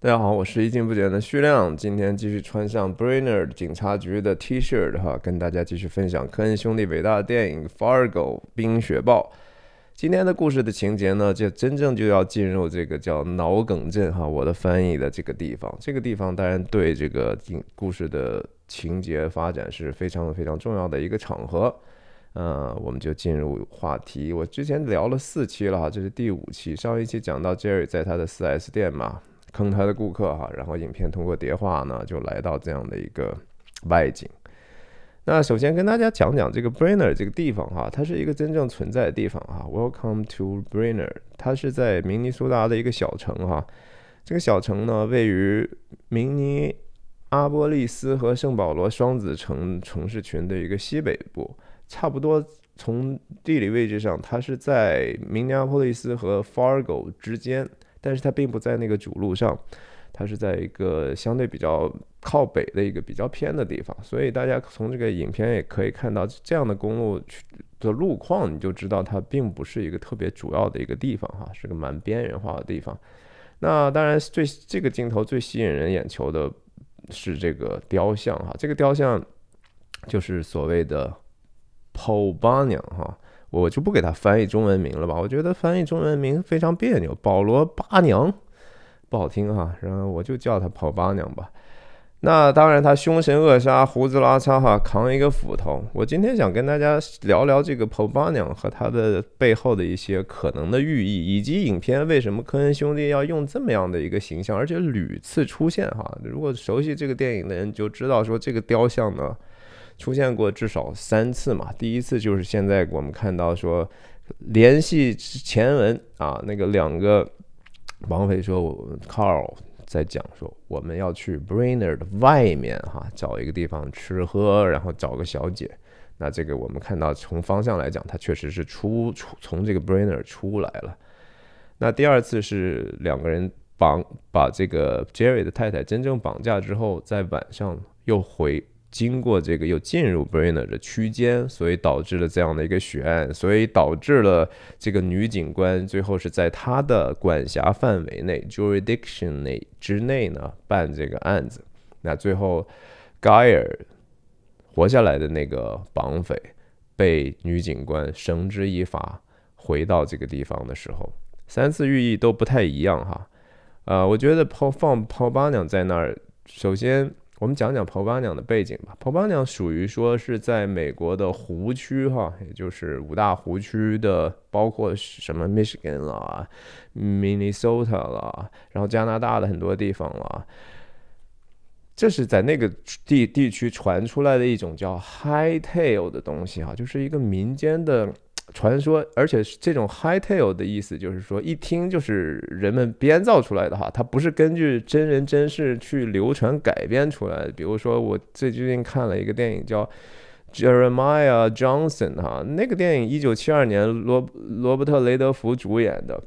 大家好，我是一镜不减的徐亮，今天继续穿上 Brainerd 警察局的 T 恤哈，跟大家继续分享科恩兄弟伟大的电影《Fargo 冰雪暴》。今天的故事的情节呢，就真正就要进入这个叫脑梗镇哈，我的翻译的这个地方。这个地方当然对这个故事的情节发展是非常非常重要的一个场合。呃，我们就进入话题。我之前聊了四期了哈，这是第五期。上一期讲到 Jerry 在他的 4S 店嘛。坑他的顾客哈，然后影片通过叠画呢，就来到这样的一个外景。那首先跟大家讲讲这个 Brainer 这个地方哈，它是一个真正存在的地方哈。Welcome to Brainer，它是在明尼苏达的一个小城哈。这个小城呢，位于明尼阿波利斯和圣保罗双子城城市群的一个西北部，差不多从地理位置上，它是在明尼阿波利斯和 Fargo 之间。但是它并不在那个主路上，它是在一个相对比较靠北的一个比较偏的地方，所以大家从这个影片也可以看到这样的公路的路况，你就知道它并不是一个特别主要的一个地方哈，是个蛮边缘化的地方。那当然最这个镜头最吸引人眼球的是这个雕像哈，这个雕像就是所谓的 Paul Bunyan 哈。我就不给他翻译中文名了吧，我觉得翻译中文名非常别扭，保罗八娘不好听哈，然后我就叫他跑八娘吧。那当然他凶神恶煞，胡子拉碴哈，扛一个斧头。我今天想跟大家聊聊这个跑八娘和他的背后的一些可能的寓意，以及影片为什么科恩兄弟要用这么样的一个形象，而且屡次出现哈。如果熟悉这个电影的人就知道说这个雕像呢。出现过至少三次嘛，第一次就是现在我们看到说联系前文啊，那个两个绑匪说，Carl 在讲说我们要去 Brainerd 外面哈找一个地方吃喝，然后找个小姐。那这个我们看到从方向来讲，他确实是出出从这个 Brainerd 出来了。那第二次是两个人绑把这个 Jerry 的太太真正绑架之后，在晚上又回。经过这个又进入 Brainer 的区间，所以导致了这样的一个血案，所以导致了这个女警官最后是在她的管辖范围内 （jurisdiction 内）之内呢办这个案子。那最后盖尔活下来的那个绑匪被女警官绳之以法，回到这个地方的时候，三次寓意都不太一样哈。呃，我觉得抛放抛八娘在那儿，首先。我们讲讲婆巴娘的背景吧。婆巴娘属于说是在美国的湖区哈，也就是五大湖区的，包括什么 Michigan 啦、Minnesota 啦，然后加拿大的很多地方啦。这是在那个地地区传出来的一种叫 High Tail 的东西哈，就是一个民间的。传说，而且这种 high tail 的意思就是说，一听就是人们编造出来的哈，它不是根据真人真事去流传改编出来的。比如说，我最最近看了一个电影叫 Jeremiah Johnson 哈，那个电影一九七二年罗罗伯特雷德福主演的。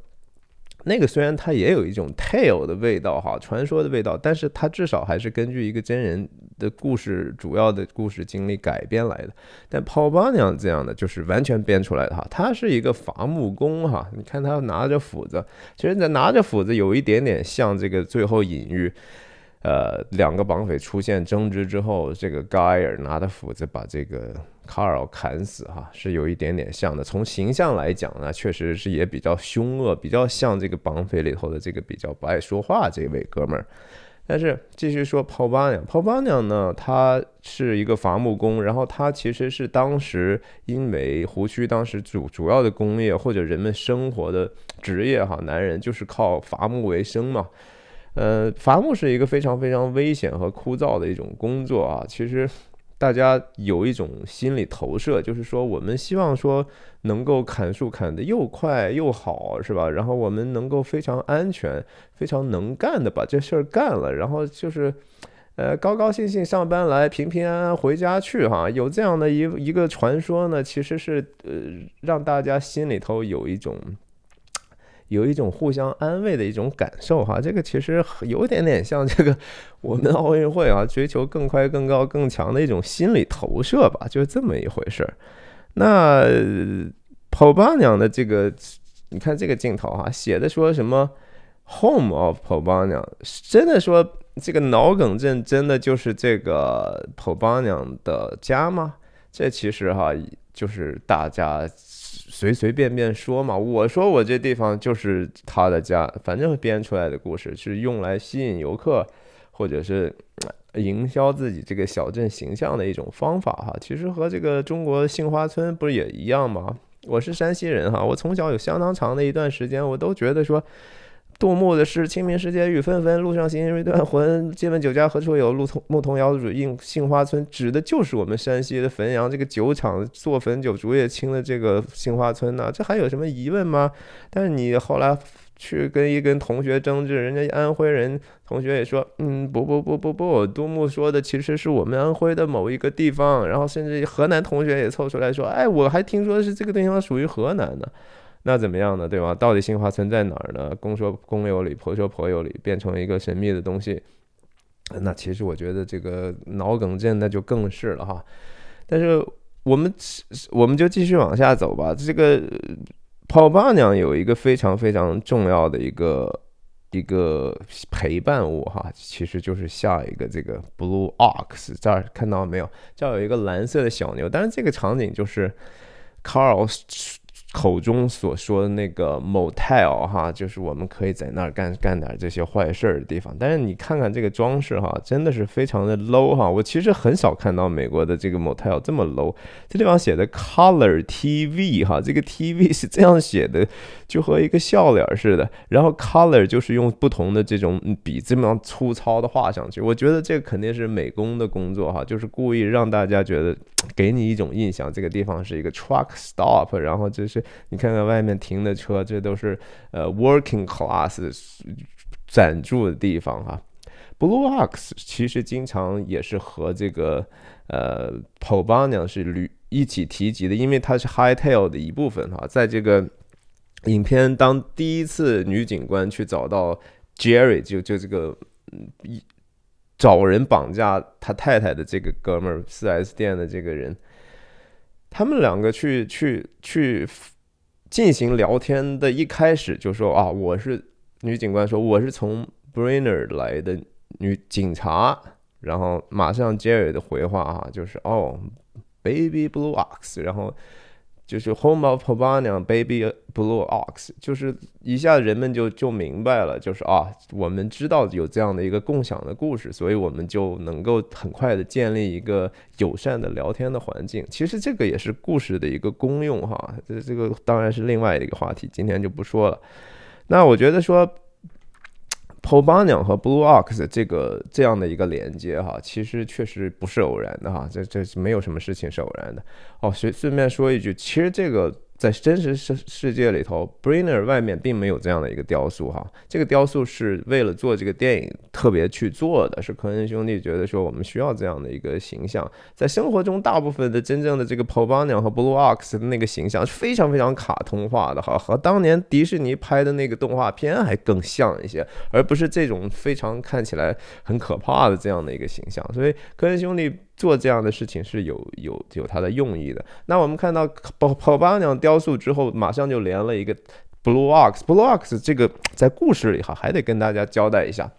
那个虽然它也有一种 tale 的味道哈，传说的味道，但是它至少还是根据一个真人的故事、主要的故事经历改编来的。但泡巴娘这样的就是完全编出来的哈，他是一个伐木工哈，你看他拿着斧子，其实拿着斧子有一点点像这个最后隐喻。呃，两个绑匪出现争执之后，这个盖尔拿着斧子把这个卡尔砍死，哈，是有一点点像的。从形象来讲呢，确实是也比较凶恶，比较像这个绑匪里头的这个比较不爱说话这位哥们儿。但是继续说，泡巴娘，泡巴娘呢，他是一个伐木工，然后他其实是当时因为湖区当时主主要的工业或者人们生活的职业，哈，男人就是靠伐木为生嘛。呃，伐木是一个非常非常危险和枯燥的一种工作啊。其实大家有一种心理投射，就是说我们希望说能够砍树砍得又快又好，是吧？然后我们能够非常安全、非常能干的把这事儿干了，然后就是呃高高兴兴上班来，平平安安回家去哈。有这样的一一个传说呢，其实是呃让大家心里头有一种。有一种互相安慰的一种感受哈，这个其实有点点像这个 我们奥运会啊，追求更快、更高、更强的一种心理投射吧，就是这么一回事儿。那跑八娘的这个，你看这个镜头哈，写的说什么 home of p o b a n a 真的说这个脑梗症真的就是这个 p o b a n a 的家吗？这其实哈就是大家随随便便说嘛。我说我这地方就是他的家，反正编出来的故事是用来吸引游客或者是营销自己这个小镇形象的一种方法哈。其实和这个中国杏花村不是也一样吗？我是山西人哈，我从小有相当长的一段时间，我都觉得说。杜牧的诗“清明时节雨纷纷，路上行人欲断魂。借问酒家何处有？路童牧童遥指应杏花村。”指的就是我们山西的汾阳这个酒厂做汾酒、竹叶青的这个杏花村呢。这还有什么疑问吗？但是你后来去跟一跟同学争执，人家安徽人同学也说：“嗯，不不不不不，杜牧说的其实是我们安徽的某一个地方。”然后甚至河南同学也凑出来说：“哎，我还听说是这个地方属于河南的。”那怎么样呢？对吧？到底新华村在哪儿呢？公说公有理，婆说婆有理，变成一个神秘的东西。那其实我觉得这个脑梗症那就更是了哈。但是我们我们就继续往下走吧。这个跑八娘有一个非常非常重要的一个一个陪伴物哈，其实就是下一个这个 blue ox 这儿看到没有？这儿有一个蓝色的小牛，但是这个场景就是 Carl。口中所说的那个 motel 哈，就是我们可以在那儿干干点这些坏事儿的地方。但是你看看这个装饰哈，真的是非常的 low 哈。我其实很少看到美国的这个 motel 这么 low。这地方写的 color TV 哈，这个 TV 是这样写的，就和一个笑脸似的。然后 color 就是用不同的这种笔这么粗糙的画上去。我觉得这肯定是美工的工作哈，就是故意让大家觉得给你一种印象，这个地方是一个 truck stop，然后这是。你看看外面停的车，这都是呃 working class 暂住的地方哈。Blue Ox 其实经常也是和这个呃 p o b a n a 是屡一起提及的，因为它是 Hightail 的一部分哈。在这个影片当第一次女警官去找到 Jerry，就就这个一找人绑架他太太的这个哥们儿，四 S 店的这个人。他们两个去去去进行聊天的一开始就说啊，我是女警官说我是从 Brainer 来的女警察，然后马上 Jerry 的回话啊就是哦，Baby Blue Ox，然后。就是 Home of Havana, Baby Blue Ox，就是一下人们就就明白了，就是啊，我们知道有这样的一个共享的故事，所以我们就能够很快的建立一个友善的聊天的环境。其实这个也是故事的一个功用哈，这这个当然是另外一个话题，今天就不说了。那我觉得说。P o b a n a 和 Blue Ox 这个这样的一个连接哈，其实确实不是偶然的哈，这这没有什么事情是偶然的。哦，随顺便说一句，其实这个。在真实世世界里头，Brainer 外面并没有这样的一个雕塑哈，这个雕塑是为了做这个电影特别去做的，是科恩兄弟觉得说我们需要这样的一个形象。在生活中，大部分的真正的这个 p o b a n a 和 Blue Ox 的那个形象是非常非常卡通化的哈，和当年迪士尼拍的那个动画片还更像一些，而不是这种非常看起来很可怕的这样的一个形象。所以科恩兄弟。做这样的事情是有有有它的用意的。那我们看到跑跑巴娘雕塑之后，马上就连了一个 Blue Ox。Blue Ox 这个在故事里哈，还得跟大家交代一下。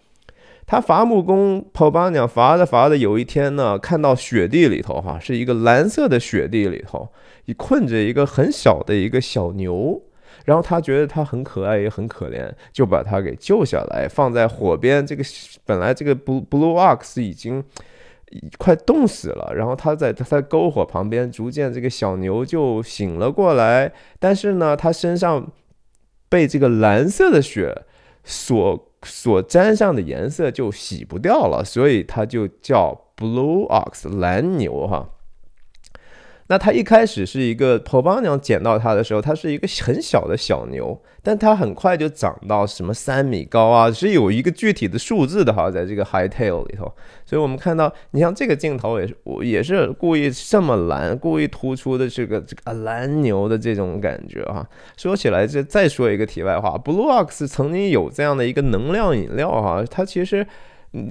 他伐木工跑巴娘伐着伐着，有一天呢，看到雪地里头哈，是一个蓝色的雪地里头，困着一个很小的一个小牛，然后他觉得它很可爱也很可怜，就把它给救下来，放在火边。这个本来这个 Blue Blue Ox 已经。快冻死了，然后他在他在篝火旁边，逐渐这个小牛就醒了过来。但是呢，它身上被这个蓝色的雪所所沾上的颜色就洗不掉了，所以它就叫 Blue Ox 蓝牛哈。那它一开始是一个婆巴娘捡到它的时候，它是一个很小的小牛，但它很快就长到什么三米高啊，是有一个具体的数字的哈，在这个 high tail 里头。所以我们看到，你像这个镜头也是，我也是故意这么蓝，故意突出的这个这个蓝牛的这种感觉哈。说起来，这再说一个题外话，Blue Ox 曾经有这样的一个能量饮料哈，它其实。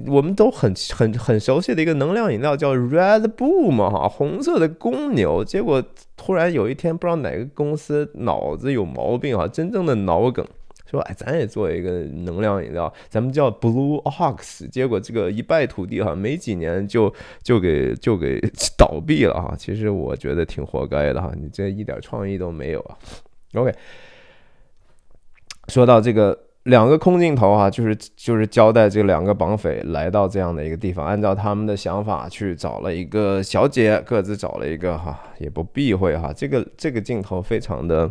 我们都很很很熟悉的一个能量饮料叫 Red Bull 嘛，哈，红色的公牛。结果突然有一天，不知道哪个公司脑子有毛病啊，真正的脑梗，说哎，咱也做一个能量饮料，咱们叫 Blue Ox，结果这个一败涂地哈，没几年就就给就给 倒闭了哈。其实我觉得挺活该的哈，你这一点创意都没有啊。OK，说到这个。两个空镜头啊，就是就是交代这两个绑匪来到这样的一个地方，按照他们的想法去找了一个小姐，各自找了一个哈，也不避讳哈，这个这个镜头非常的。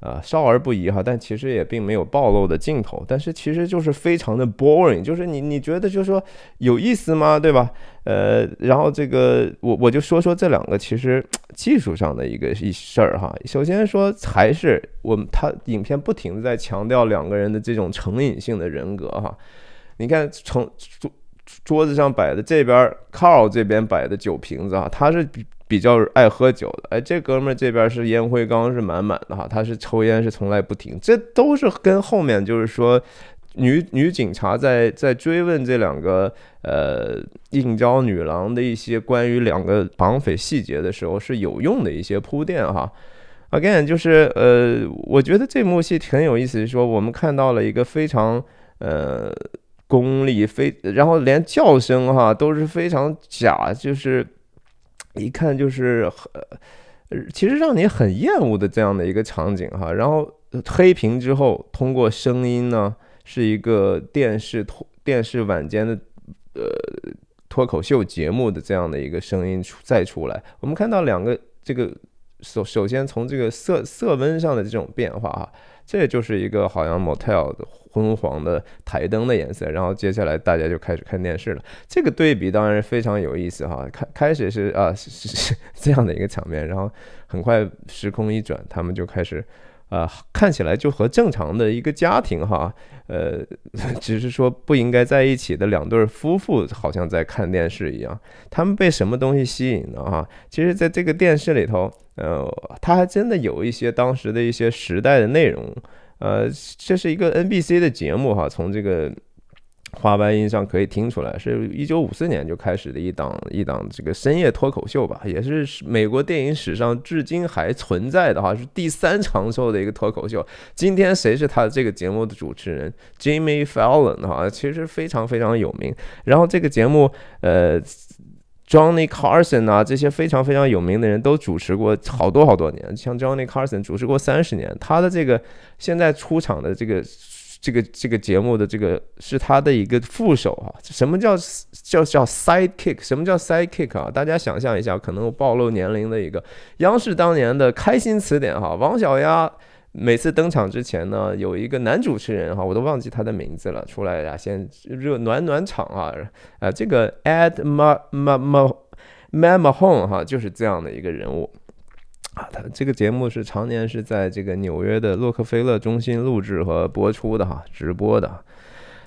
啊，少儿不宜哈，但其实也并没有暴露的镜头，但是其实就是非常的 boring，就是你你觉得就是说有意思吗？对吧？呃，然后这个我我就说说这两个其实技术上的一个一事儿哈。首先说还是我们他影片不停的在强调两个人的这种成瘾性的人格哈。你看从桌桌子上摆的这边 Carl 这边摆的酒瓶子啊，他是比。较爱喝酒的，哎，这哥们儿这边是烟灰缸是满满的哈，他是抽烟是从来不停，这都是跟后面就是说女女警察在在追问这两个呃应招女郎的一些关于两个绑匪细节的时候是有用的一些铺垫哈。Again，就是呃，我觉得这幕戏很有意思，说我们看到了一个非常呃功力非，然后连叫声哈都是非常假，就是。一看就是呃，其实让你很厌恶的这样的一个场景哈，然后黑屏之后，通过声音呢，是一个电视脱电视晚间的呃脱口秀节目的这样的一个声音出再出来，我们看到两个这个首首先从这个色色温上的这种变化哈。这就是一个好像 motel 的昏黄的台灯的颜色，然后接下来大家就开始看电视了。这个对比当然非常有意思哈。开开始是啊是是这样的一个场面，然后很快时空一转，他们就开始。啊，看起来就和正常的一个家庭哈，呃，只是说不应该在一起的两对夫妇，好像在看电视一样。他们被什么东西吸引了啊？其实，在这个电视里头，呃，他还真的有一些当时的一些时代的内容。呃，这是一个 NBC 的节目哈，从这个。花白音上可以听出来，是一九五四年就开始的一档一档这个深夜脱口秀吧，也是美国电影史上至今还存在的哈，是第三长寿的一个脱口秀。今天谁是他这个节目的主持人？Jimmy Fallon 哈，其实非常非常有名。然后这个节目，呃，Johnny Carson 啊，这些非常非常有名的人都主持过好多好多年，像 Johnny Carson 主持过三十年，他的这个现在出场的这个。这个这个节目的这个是他的一个副手啊，什么叫叫叫 sidekick？什么叫 sidekick 啊？大家想象一下，可能暴露年龄的一个央视当年的开心词典哈，王小丫每次登场之前呢，有一个男主持人哈，我都忘记他的名字了，出来呀，先热暖暖场啊，啊，这个 Ed Ma Ma Ma Mahone 哈，就是这样的一个人物。啊，他这个节目是常年是在这个纽约的洛克菲勒中心录制和播出的哈，直播的。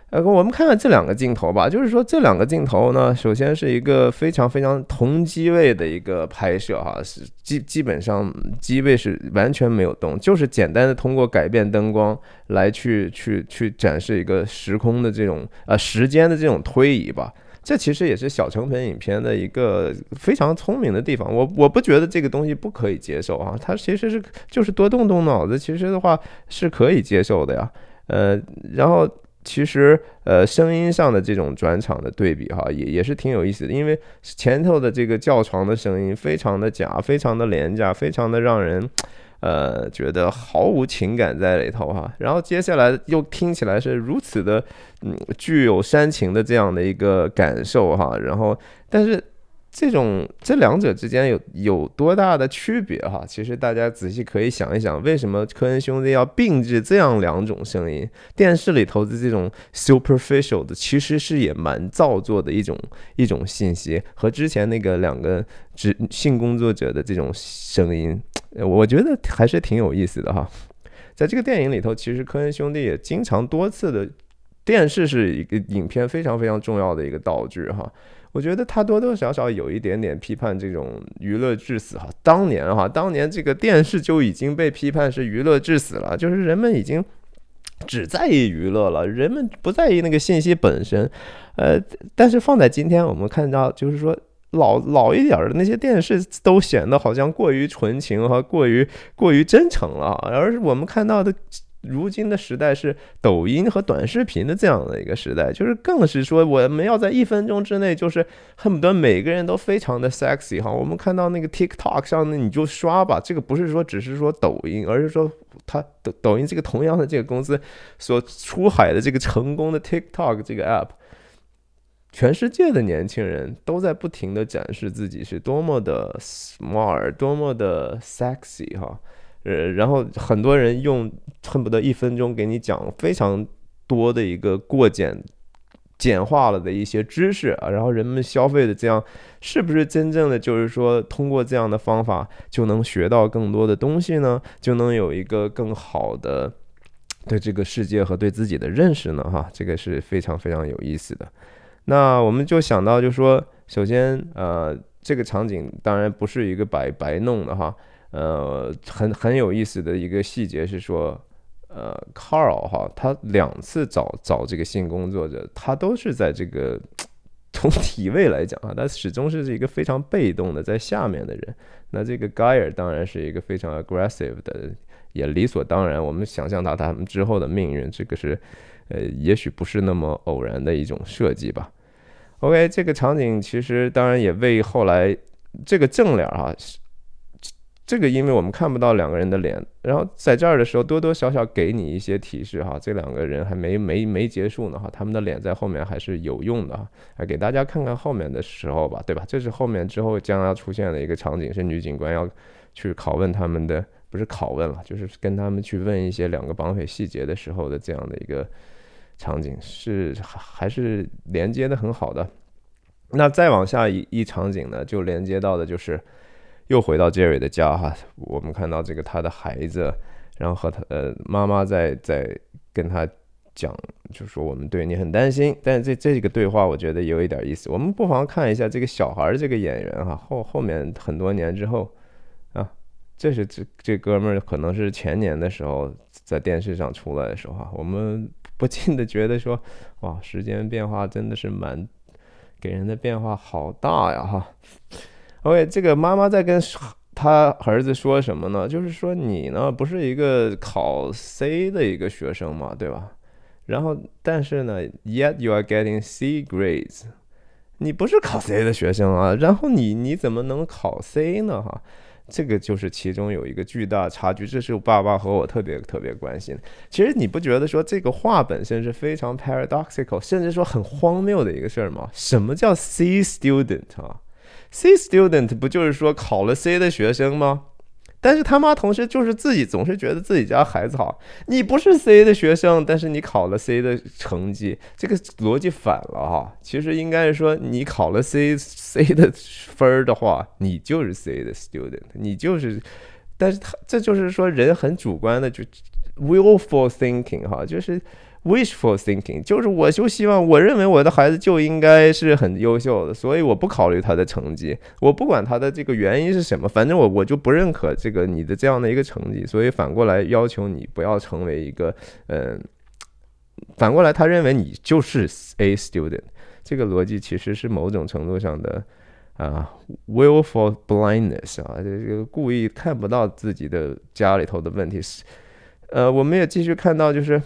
呃，我们看看这两个镜头吧，就是说这两个镜头呢，首先是一个非常非常同机位的一个拍摄哈，是基基本上机位是完全没有动，就是简单的通过改变灯光来去去去展示一个时空的这种呃时间的这种推移吧。这其实也是小成本影片的一个非常聪明的地方。我我不觉得这个东西不可以接受啊，它其实是就是多动动脑子，其实的话是可以接受的呀。呃，然后其实呃声音上的这种转场的对比哈，也也是挺有意思的，因为前头的这个叫床的声音非常的假，非常的廉价，非常的让人。呃，觉得毫无情感在里头哈，然后接下来又听起来是如此的，嗯，具有煽情的这样的一个感受哈，然后但是。这种这两者之间有有多大的区别哈？其实大家仔细可以想一想，为什么科恩兄弟要并置这样两种声音？电视里头的这种 superficial 的，其实是也蛮造作的一种一种信息，和之前那个两个职性工作者的这种声音，我觉得还是挺有意思的哈。在这个电影里头，其实科恩兄弟也经常多次的，电视是一个影片非常非常重要的一个道具哈。我觉得他多多少少有一点点批判这种娱乐至死哈。当年哈，当年这个电视就已经被批判是娱乐至死了，就是人们已经只在意娱乐了，人们不在意那个信息本身。呃，但是放在今天，我们看到就是说老老一点的那些电视都显得好像过于纯情和过于过于真诚了，而我们看到的如今的时代是抖音和短视频的这样的一个时代，就是更是说我们要在一分钟之内，就是恨不得每个人都非常的 sexy 哈。我们看到那个 TikTok 上的你就刷吧，这个不是说只是说抖音，而是说它抖抖音这个同样的这个公司所出海的这个成功的 TikTok 这个 app，全世界的年轻人都在不停的展示自己是多么的 smart，多么的 sexy 哈。呃，然后很多人用恨不得一分钟给你讲非常多的一个过简、简化了的一些知识啊，然后人们消费的这样，是不是真正的就是说通过这样的方法就能学到更多的东西呢？就能有一个更好的对这个世界和对自己的认识呢？哈，这个是非常非常有意思的。那我们就想到，就说首先，呃，这个场景当然不是一个白白弄的哈。呃，很很有意思的一个细节是说，呃，Carl 哈，他两次找找这个性工作者，他都是在这个 从体位来讲啊，他始终是一个非常被动的在下面的人。那这个 Guyer 当然是一个非常 aggressive 的，也理所当然。我们想象到他们之后的命运，这个是呃，也许不是那么偶然的一种设计吧。OK，这个场景其实当然也为后来这个正脸哈。这个因为我们看不到两个人的脸，然后在这儿的时候多多少少给你一些提示哈，这两个人还没没没结束呢哈，他们的脸在后面还是有用的哈，来给大家看看后面的时候吧，对吧？这是后面之后将要出现的一个场景，是女警官要去拷问他们的，不是拷问了，就是跟他们去问一些两个绑匪细节的时候的这样的一个场景，是还是连接的很好的。那再往下一一场景呢，就连接到的就是。又回到 Jerry 的家哈，我们看到这个他的孩子，然后和他呃妈妈在在跟他讲，就说我们对你很担心。但是这这个对话我觉得有一点意思，我们不妨看一下这个小孩这个演员哈，后后面很多年之后啊，这是这这哥们儿可能是前年的时候在电视上出来的时候哈，我们不禁的觉得说哇，时间变化真的是蛮给人的变化好大呀哈。OK，这个妈妈在跟他儿子说什么呢？就是说你呢不是一个考 C 的一个学生嘛，对吧？然后但是呢，Yet you are getting C grades，你不是考 C 的学生啊。然后你你怎么能考 C 呢？哈，这个就是其中有一个巨大差距。这是我爸爸和我特别特别关心。其实你不觉得说这个话本身是非常 paradoxical，甚至说很荒谬的一个事儿吗？什么叫 C student 啊？C student 不就是说考了 C 的学生吗？但是他妈同时就是自己总是觉得自己家孩子好。你不是 C 的学生，但是你考了 C 的成绩，这个逻辑反了哈。其实应该是说你考了 C C 的分儿的话，你就是 C 的 student，你就是。但是他这就是说人很主观的就 willful thinking 哈，就是。Wishful thinking 就是我就希望我认为我的孩子就应该是很优秀的，所以我不考虑他的成绩，我不管他的这个原因是什么，反正我我就不认可这个你的这样的一个成绩，所以反过来要求你不要成为一个嗯，反过来他认为你就是 A student，这个逻辑其实是某种程度上的啊 willful blindness 啊，这个故意看不到自己的家里头的问题是，呃，我们也继续看到就是。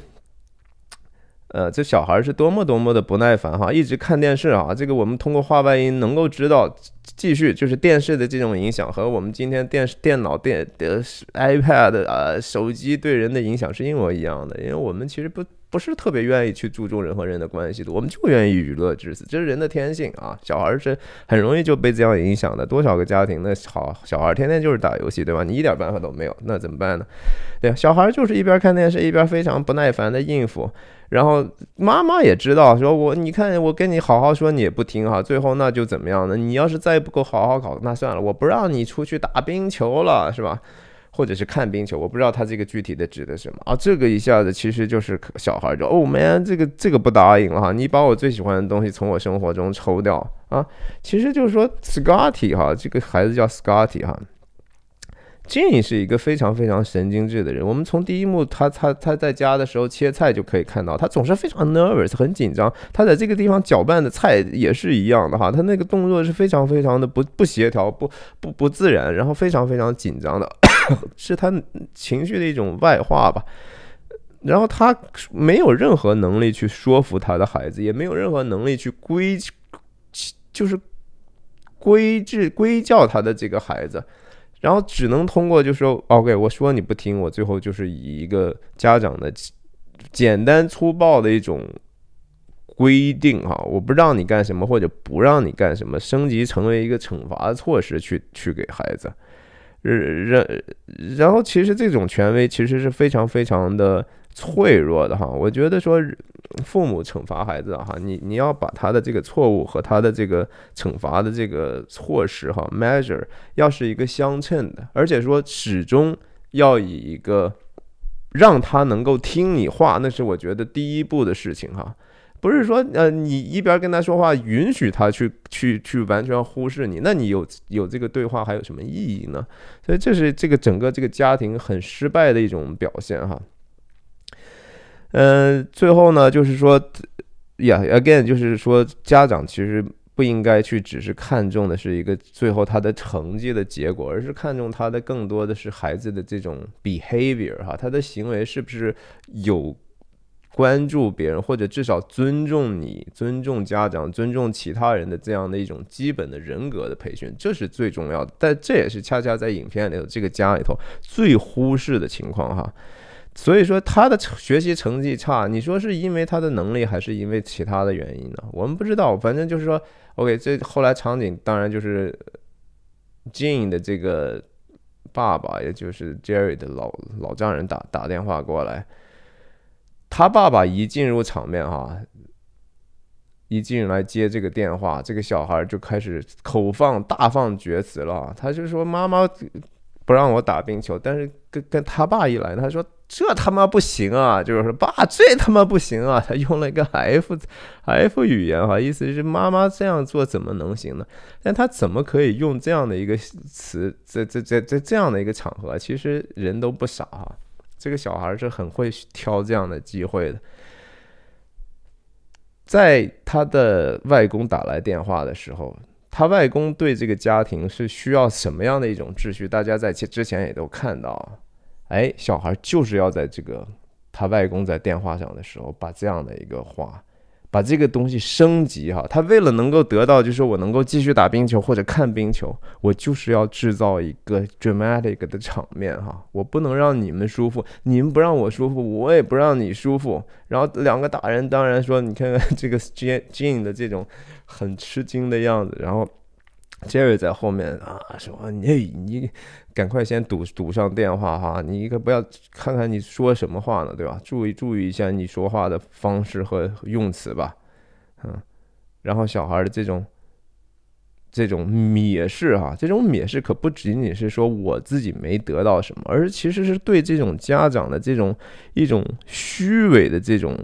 呃，这小孩是多么多么的不耐烦哈，一直看电视啊。这个我们通过话外音能够知道，继续就是电视的这种影响和我们今天电视、电脑、电的 iPad 啊、手机对人的影响是一模一样的。因为我们其实不不是特别愿意去注重人和人的关系的，我们就愿意娱乐至死，这是人的天性啊。小孩是很容易就被这样影响的。多少个家庭的好小孩天天就是打游戏，对吧？你一点办法都没有，那怎么办呢？对，小孩就是一边看电视一边非常不耐烦的应付。然后妈妈也知道，说我你看我跟你好好说，你也不听哈，最后那就怎么样呢？你要是再不够好好考，那算了，我不让你出去打冰球了，是吧？或者是看冰球，我不知道他这个具体的指的什么啊？这个一下子其实就是小孩就哦，man，这个这个不答应了哈，你把我最喜欢的东西从我生活中抽掉啊？其实就是说，Scotty 哈，这个孩子叫 Scotty 哈。Jane 是一个非常非常神经质的人。我们从第一幕他他他在家的时候切菜就可以看到，他总是非常 nervous，很紧张。他在这个地方搅拌的菜也是一样的哈，他那个动作是非常非常的不不协调、不不不自然，然后非常非常紧张的，是他情绪的一种外化吧。然后他没有任何能力去说服他的孩子，也没有任何能力去规，就是规制规教他的这个孩子，然后只能通过就说 OK，我说你不听，我最后就是以一个家长的简单粗暴的一种规定哈，我不让你干什么或者不让你干什么，升级成为一个惩罚措施去去给孩子。然然后，其实这种权威其实是非常非常的脆弱的哈。我觉得说，父母惩罚孩子哈，你你要把他的这个错误和他的这个惩罚的这个措施哈，measure 要是一个相称的，而且说始终要以一个让他能够听你话，那是我觉得第一步的事情哈。不是说呃，你一边跟他说话，允许他去去去完全忽视你，那你有有这个对话还有什么意义呢？所以这是这个整个这个家庭很失败的一种表现哈。嗯，最后呢，就是说，Yeah，again，就是说，家长其实不应该去只是看重的是一个最后他的成绩的结果，而是看重他的更多的是孩子的这种 behavior 哈，他的行为是不是有。关注别人，或者至少尊重你、尊重家长、尊重其他人的这样的一种基本的人格的培训，这是最重要的。但这也是恰恰在影片里头这个家里头最忽视的情况哈。所以说他的学习成绩差，你说是因为他的能力，还是因为其他的原因呢？我们不知道。反正就是说，OK，这后来场景当然就是 Jane 的这个爸爸，也就是 Jerry 的老老丈人打打电话过来。他爸爸一进入场面，哈，一进来接这个电话，这个小孩就开始口放大放厥词了。他就说：“妈妈不让我打冰球，但是跟跟他爸一来，他说这他妈不行啊！就是说爸，这他妈不行啊！他用了一个 F F 语言，哈，意思是妈妈这样做怎么能行呢？但他怎么可以用这样的一个词，在在在在这样的一个场合？其实人都不傻哈。”这个小孩是很会挑这样的机会的，在他的外公打来电话的时候，他外公对这个家庭是需要什么样的一种秩序？大家在之前也都看到，哎，小孩就是要在这个他外公在电话上的时候，把这样的一个话。把这个东西升级哈，他为了能够得到，就是我能够继续打冰球或者看冰球，我就是要制造一个 dramatic 的场面哈，我不能让你们舒服，你们不让我舒服，我也不让你舒服。然后两个打人当然说，你看看这个 Jane 的这种很吃惊的样子，然后。Jerry 在后面啊，说你你赶快先堵堵上电话哈，你可不要看看你说什么话呢，对吧？注意注意一下你说话的方式和用词吧，嗯。然后小孩的这种这种蔑视哈，这种蔑视可不仅仅是说我自己没得到什么，而其实是对这种家长的这种一种虚伪的这种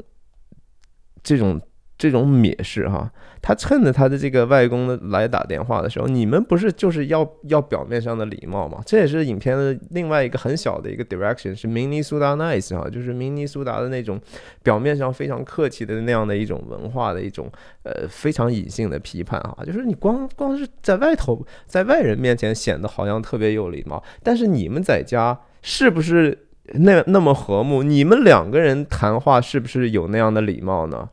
这种。这种蔑视哈，他趁着他的这个外公的来打电话的时候，你们不是就是要要表面上的礼貌吗？这也是影片的另外一个很小的一个 direction，是明尼苏达 nice 哈，就是明尼苏达的那种表面上非常客气的那样的一种文化的一种呃非常隐性的批判哈，就是你光光是在外头在外人面前显得好像特别有礼貌，但是你们在家是不是那那么和睦？你们两个人谈话是不是有那样的礼貌呢？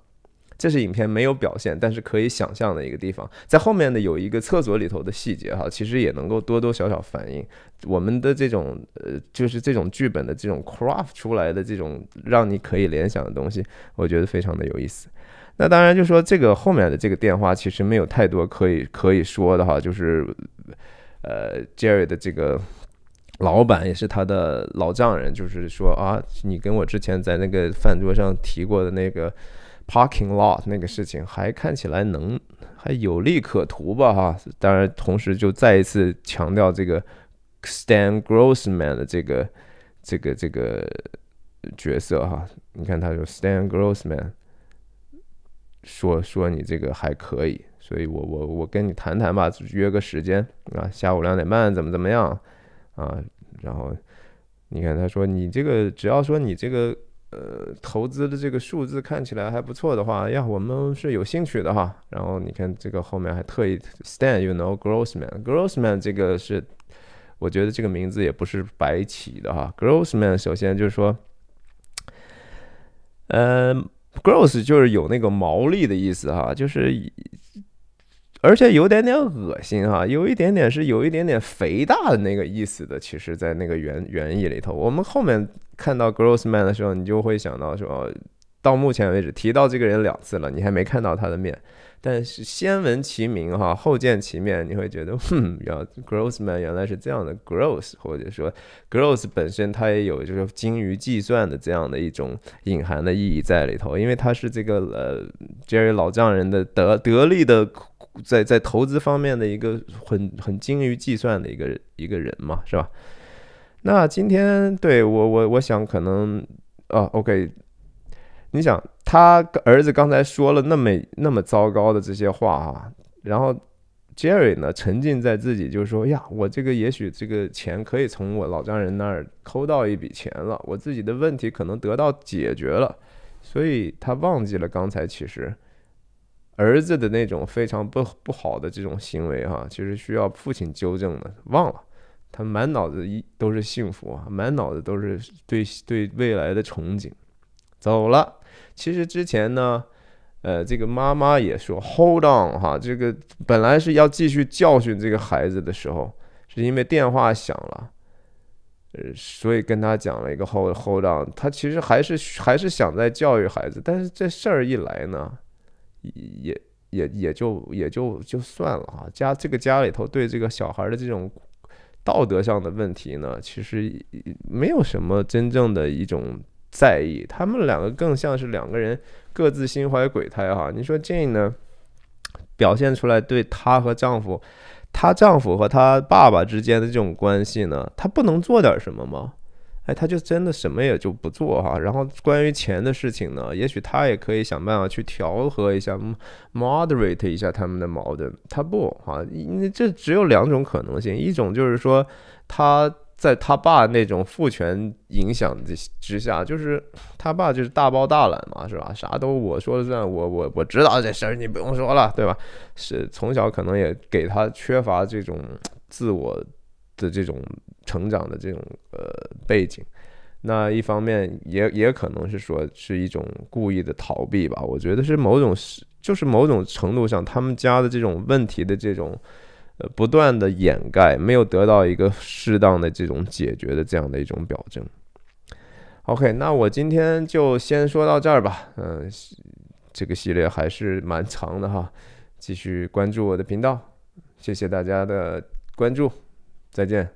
这是影片没有表现，但是可以想象的一个地方，在后面的有一个厕所里头的细节哈，其实也能够多多少少反映我们的这种呃，就是这种剧本的这种 craft 出来的这种让你可以联想的东西，我觉得非常的有意思。那当然就说这个后面的这个电话其实没有太多可以可以说的哈，就是呃 Jerry 的这个老板也是他的老丈人，就是说啊，你跟我之前在那个饭桌上提过的那个。Parking lot 那个事情还看起来能还有利可图吧哈，当然同时就再一次强调这个 Stan Grossman 的这个这个这个角色哈，你看他说 Stan Grossman 说说你这个还可以，所以我我我跟你谈谈吧，约个时间啊，下午两点半怎么怎么样啊，然后你看他说你这个只要说你这个。呃，投资的这个数字看起来还不错的话，呀，我们是有兴趣的哈。然后你看这个后面还特意 stand，you know，Grossman，Grossman 这个是，我觉得这个名字也不是白起的哈。Grossman 首先就是说，呃，gross 就是有那个毛利的意思哈，就是而且有点点恶心哈，有一点点是有一点点肥大的那个意思的。其实，在那个原原意里头，我们后面看到 gross man 的时候，你就会想到说，到目前为止提到这个人两次了，你还没看到他的面。但是先闻其名哈，后见其面，你会觉得，哼，要 Grossman 原来是这样的 Gross，或者说 Gross 本身它也有就是精于计算的这样的一种隐含的意义在里头，因为他是这个呃 Jerry 老丈人的得得力的在在投资方面的一个很很精于计算的一个一个人嘛，是吧？那今天对我我我想可能啊，OK。你想，他儿子刚才说了那么那么糟糕的这些话啊，然后 Jerry 呢沉浸在自己就说呀，我这个也许这个钱可以从我老丈人那儿抠到一笔钱了，我自己的问题可能得到解决了，所以他忘记了刚才其实儿子的那种非常不不好的这种行为哈，其实需要父亲纠正的，忘了，他满脑子一都是幸福啊，满脑子都是对对未来的憧憬，走了。其实之前呢，呃，这个妈妈也说 “hold on” 哈，这个本来是要继续教训这个孩子的时候，是因为电话响了，呃，所以跟他讲了一个 “hold hold on”。他其实还是还是想在教育孩子，但是这事儿一来呢，也也也就也就就算了哈。家这个家里头对这个小孩的这种道德上的问题呢，其实没有什么真正的一种。在意，他们两个更像是两个人各自心怀鬼胎哈。你说 Jane 呢，表现出来对她和丈夫，她丈夫和她爸爸之间的这种关系呢，她不能做点什么吗？哎，他就真的什么也就不做哈。然后关于钱的事情呢，也许他也可以想办法去调和一下，moderate 一下他们的矛盾。他不哈，因为这只有两种可能性，一种就是说他。在他爸那种父权影响之之下，就是他爸就是大包大揽嘛，是吧？啥都我说了算，我我我知道这事儿，你不用说了，对吧？是从小可能也给他缺乏这种自我的这种成长的这种呃背景。那一方面也也可能是说是一种故意的逃避吧。我觉得是某种是就是某种程度上他们家的这种问题的这种。呃，不断的掩盖，没有得到一个适当的这种解决的这样的一种表征。OK，那我今天就先说到这儿吧。嗯，这个系列还是蛮长的哈，继续关注我的频道，谢谢大家的关注，再见。